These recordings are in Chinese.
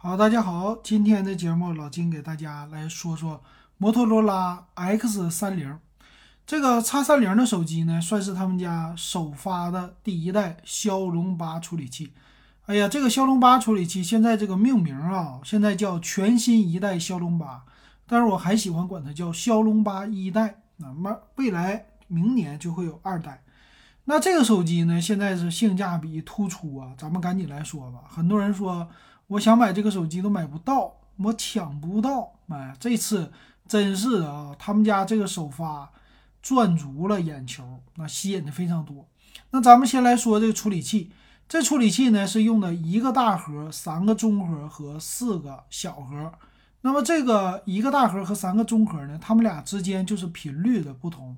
好，大家好，今天的节目老金给大家来说说摩托罗拉 X 三零这个 X 三零的手机呢，算是他们家首发的第一代骁龙八处理器。哎呀，这个骁龙八处理器现在这个命名啊，现在叫全新一代骁龙八，但是我还喜欢管它叫骁龙八一代。那么未来明年就会有二代。那这个手机呢，现在是性价比突出啊，咱们赶紧来说吧。很多人说。我想买这个手机都买不到，我抢不到。哎，这次真是啊！他们家这个首发赚足了眼球，那吸引的非常多。那咱们先来说这个处理器，这处理器呢是用的一个大核、三个中核和四个小核。那么这个一个大核和三个中核呢，它们俩之间就是频率的不同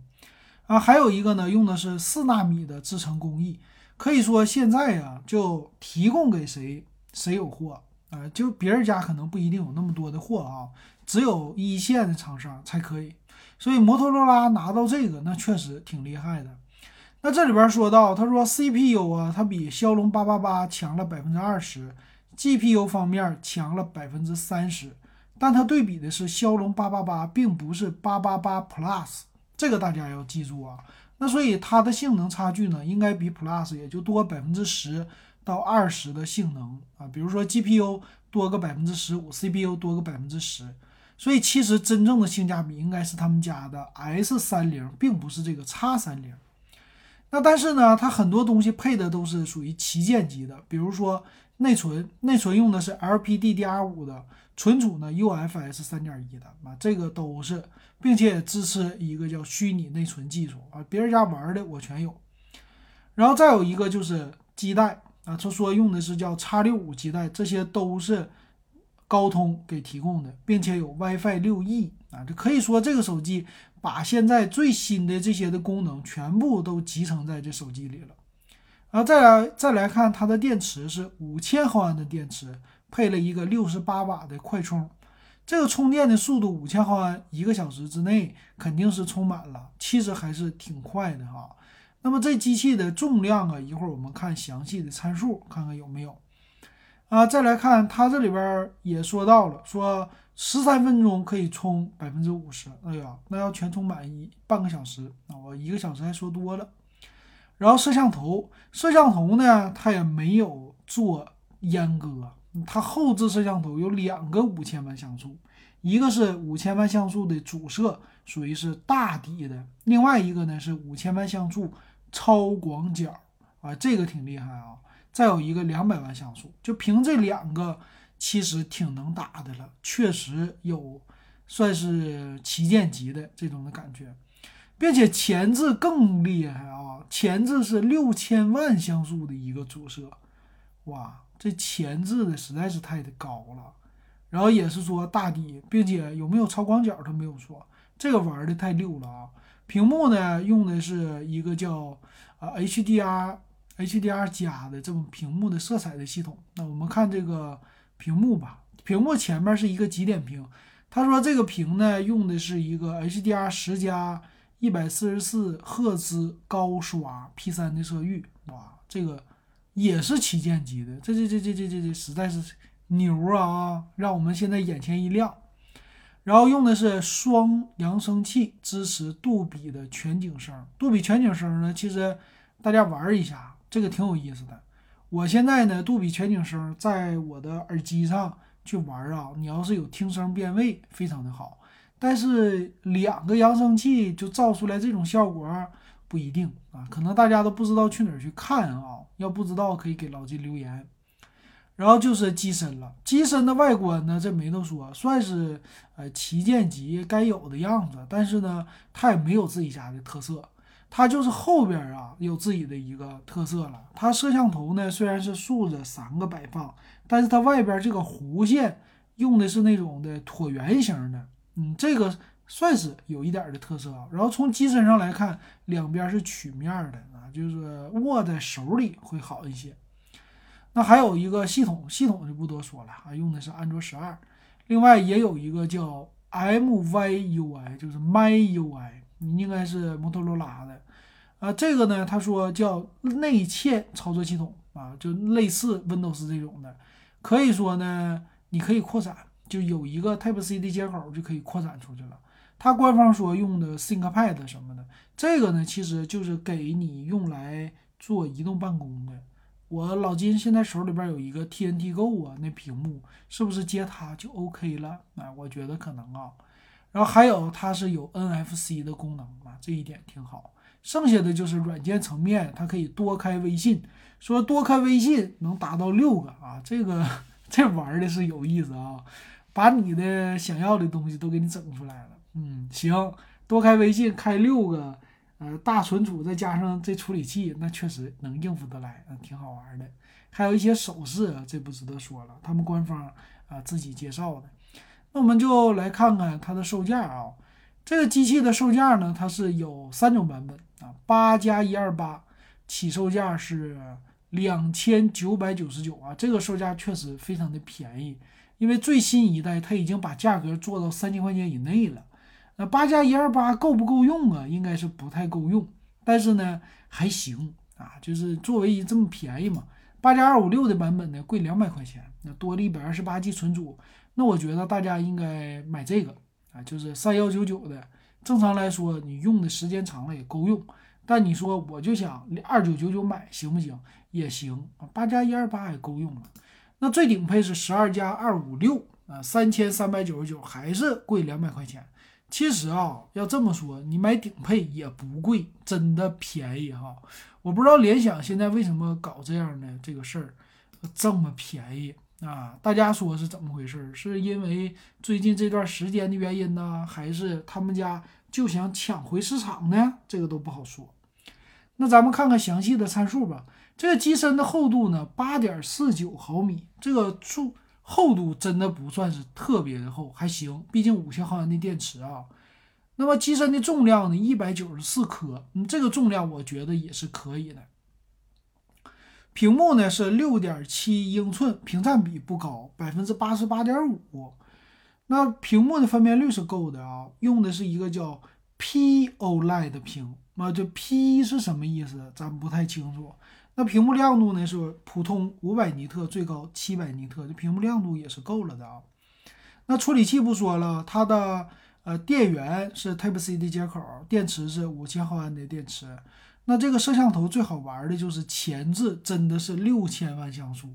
啊。还有一个呢，用的是四纳米的制程工艺，可以说现在呀就提供给谁。谁有货啊？就别人家可能不一定有那么多的货啊，只有一线的厂商才可以。所以摩托罗拉拿到这个，那确实挺厉害的。那这里边说到，他说 CPU 啊，它比骁龙八八八强了百分之二十，GPU 方面强了百分之三十，但它对比的是骁龙八八八，并不是八八八 Plus，这个大家要记住啊。那所以它的性能差距呢，应该比 Plus 也就多百分之十。到二十的性能啊，比如说 GPU 多个百分之十五，CPU 多个百分之十，所以其实真正的性价比应该是他们家的 S 三零，并不是这个 X 三零。那但是呢，它很多东西配的都是属于旗舰级的，比如说内存，内存用的是 LPDDR5 的，存储呢 UFS 三点一的啊，这个都是，并且支持一个叫虚拟内存技术啊，别人家玩的我全有。然后再有一个就是基带。啊，他说用的是叫叉六五基带，这些都是高通给提供的，并且有 WiFi 六 E 啊，这可以说这个手机把现在最新的这些的功能全部都集成在这手机里了。啊，再来再来看它的电池是五千毫安的电池，配了一个六十八瓦的快充，这个充电的速度五千毫安，一个小时之内肯定是充满了，其实还是挺快的哈。那么这机器的重量啊，一会儿我们看详细的参数，看看有没有啊。再来看它这里边也说到了，说十三分钟可以充百分之五十。哎呀，那要全充满一半个小时，那我一个小时还说多了。然后摄像头，摄像头呢，它也没有做阉割，它后置摄像头有两个五千万像素，一个是五千万像素的主摄，属于是大底的，另外一个呢是五千万像素。超广角啊，这个挺厉害啊！再有一个两百万像素，就凭这两个，其实挺能打的了，确实有算是旗舰级的这种的感觉，并且前置更厉害啊！前置是六千万像素的一个主摄，哇，这前置的实在是太高了。然后也是说大底，并且有没有超广角都没有说，这个玩的太溜了啊！屏幕呢，用的是一个叫啊 HDR HDR 加的这种屏幕的色彩的系统。那我们看这个屏幕吧，屏幕前面是一个极点屏。他说这个屏呢，用的是一个 HDR 十加一百四十四赫兹高刷 P3 的色域，哇，这个也是旗舰级的，这这这这这这这实在是牛啊啊！让我们现在眼前一亮。然后用的是双扬声器，支持杜比的全景声。杜比全景声呢，其实大家玩一下，这个挺有意思的。我现在呢，杜比全景声在我的耳机上去玩啊，你要是有听声辨位，非常的好。但是两个扬声器就造出来这种效果不一定啊，可能大家都不知道去哪儿去看啊。要不知道可以给老金留言。然后就是机身了，机身的外观呢，这没得说，算是呃旗舰级该有的样子。但是呢，它也没有自己家的特色，它就是后边啊有自己的一个特色了。它摄像头呢虽然是竖着三个摆放，但是它外边这个弧线用的是那种的椭圆形的，嗯，这个算是有一点的特色啊。然后从机身上来看，两边是曲面的啊，就是握在手里会好一些。那还有一个系统，系统就不多说了啊，用的是安卓十二。另外也有一个叫 MyUI，就是 MyUI，你应该是摩托罗拉的啊。这个呢，他说叫内嵌操作系统啊，就类似 Windows 这种的。可以说呢，你可以扩展，就有一个 Type C 的接口就可以扩展出去了。它官方说用的 ThinkPad 什么的，这个呢其实就是给你用来做移动办公的。我老金现在手里边有一个 TNT Go 啊，那屏幕是不是接它就 OK 了？啊，我觉得可能啊。然后还有它是有 NFC 的功能啊，这一点挺好。剩下的就是软件层面，它可以多开微信，说多开微信能达到六个啊，这个 这玩的是有意思啊，把你的想要的东西都给你整出来了。嗯，行，多开微信开六个。呃，大存储再加上这处理器，那确实能应付得来，嗯，挺好玩的。还有一些手势，这不值得说了，他们官方啊自己介绍的。那我们就来看看它的售价啊。这个机器的售价呢，它是有三种版本啊，八加一二八，起售价是两千九百九十九啊，这个售价确实非常的便宜，因为最新一代它已经把价格做到三千块钱以内了。那八加一二八够不够用啊？应该是不太够用，但是呢还行啊，就是作为这么便宜嘛。八加二五六的版本呢贵两百块钱，那多了一百二十八 G 存储，那我觉得大家应该买这个啊，就是三幺九九的。正常来说，你用的时间长了也够用，但你说我就想二九九九买行不行？也行啊，八加一二八也够用了。那最顶配是十二加二五六啊，三千三百九十九，还是贵两百块钱。其实啊，要这么说，你买顶配也不贵，真的便宜哈。我不知道联想现在为什么搞这样的这个事儿，这么便宜啊？大家说是怎么回事？是因为最近这段时间的原因呢，还是他们家就想抢回市场呢？这个都不好说。那咱们看看详细的参数吧。这个机身的厚度呢，八点四九毫米，这个数。厚度真的不算是特别的厚，还行，毕竟五千毫安的电池啊。那么机身的重量呢，一百九十四克，嗯，这个重量我觉得也是可以的。屏幕呢是六点七英寸，屏占比不高，百分之八十八点五。那屏幕的分辨率是够的啊，用的是一个叫 POLED 屏，那这 P 是什么意思？咱不太清楚。那屏幕亮度呢？是普通五百尼特，最高七百尼特，这屏幕亮度也是够了的啊。那处理器不说了，它的呃电源是 Type C 的接口，电池是五千毫安的电池。那这个摄像头最好玩的就是前置，真的是六千万像素。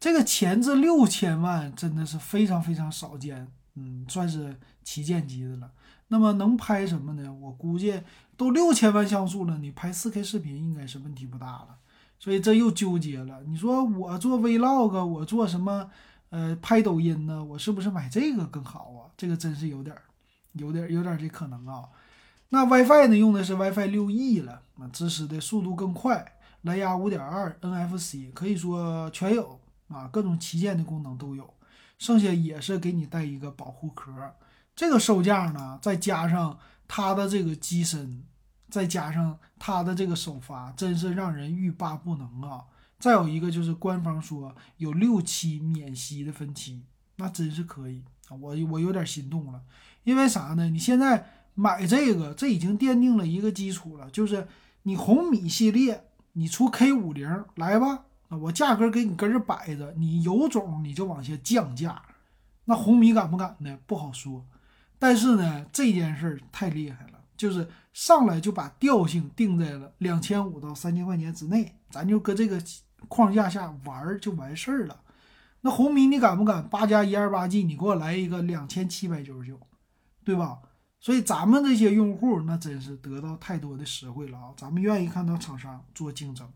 这个前置六千万真的是非常非常少见，嗯，算是旗舰机的了。那么能拍什么呢？我估计都六千万像素了，你拍四 K 视频应该是问题不大了。所以这又纠结了。你说我做 Vlog，我做什么？呃，拍抖音呢？我是不是买这个更好啊？这个真是有点，有点，有点这可能啊。那 WiFi 呢？用的是 WiFi 六 E 了，啊，支持的速度更快，蓝牙五点二，NFC 可以说全有啊，各种旗舰的功能都有。剩下也是给你带一个保护壳。这个售价呢，再加上它的这个机身。再加上它的这个首发，真是让人欲罢不能啊！再有一个就是官方说有六期免息的分期，那真是可以啊！我我有点心动了，因为啥呢？你现在买这个，这已经奠定了一个基础了，就是你红米系列，你出 K 五零来吧，我价格给你搁这摆着，你有种你就往下降价，那红米敢不敢呢？不好说。但是呢，这件事儿太厉害了。就是上来就把调性定在了两千五到三千块钱之内，咱就搁这个框架下玩就完事儿了。那红米你敢不敢八加一二八 G？你给我来一个两千七百九十九，对吧？所以咱们这些用户那真是得到太多的实惠了啊！咱们愿意看到厂商做竞争。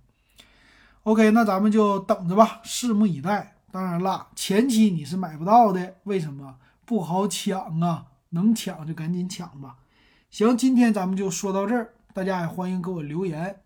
OK，那咱们就等着吧，拭目以待。当然了，前期你是买不到的，为什么不好抢啊？能抢就赶紧抢吧。行，今天咱们就说到这儿，大家也欢迎给我留言。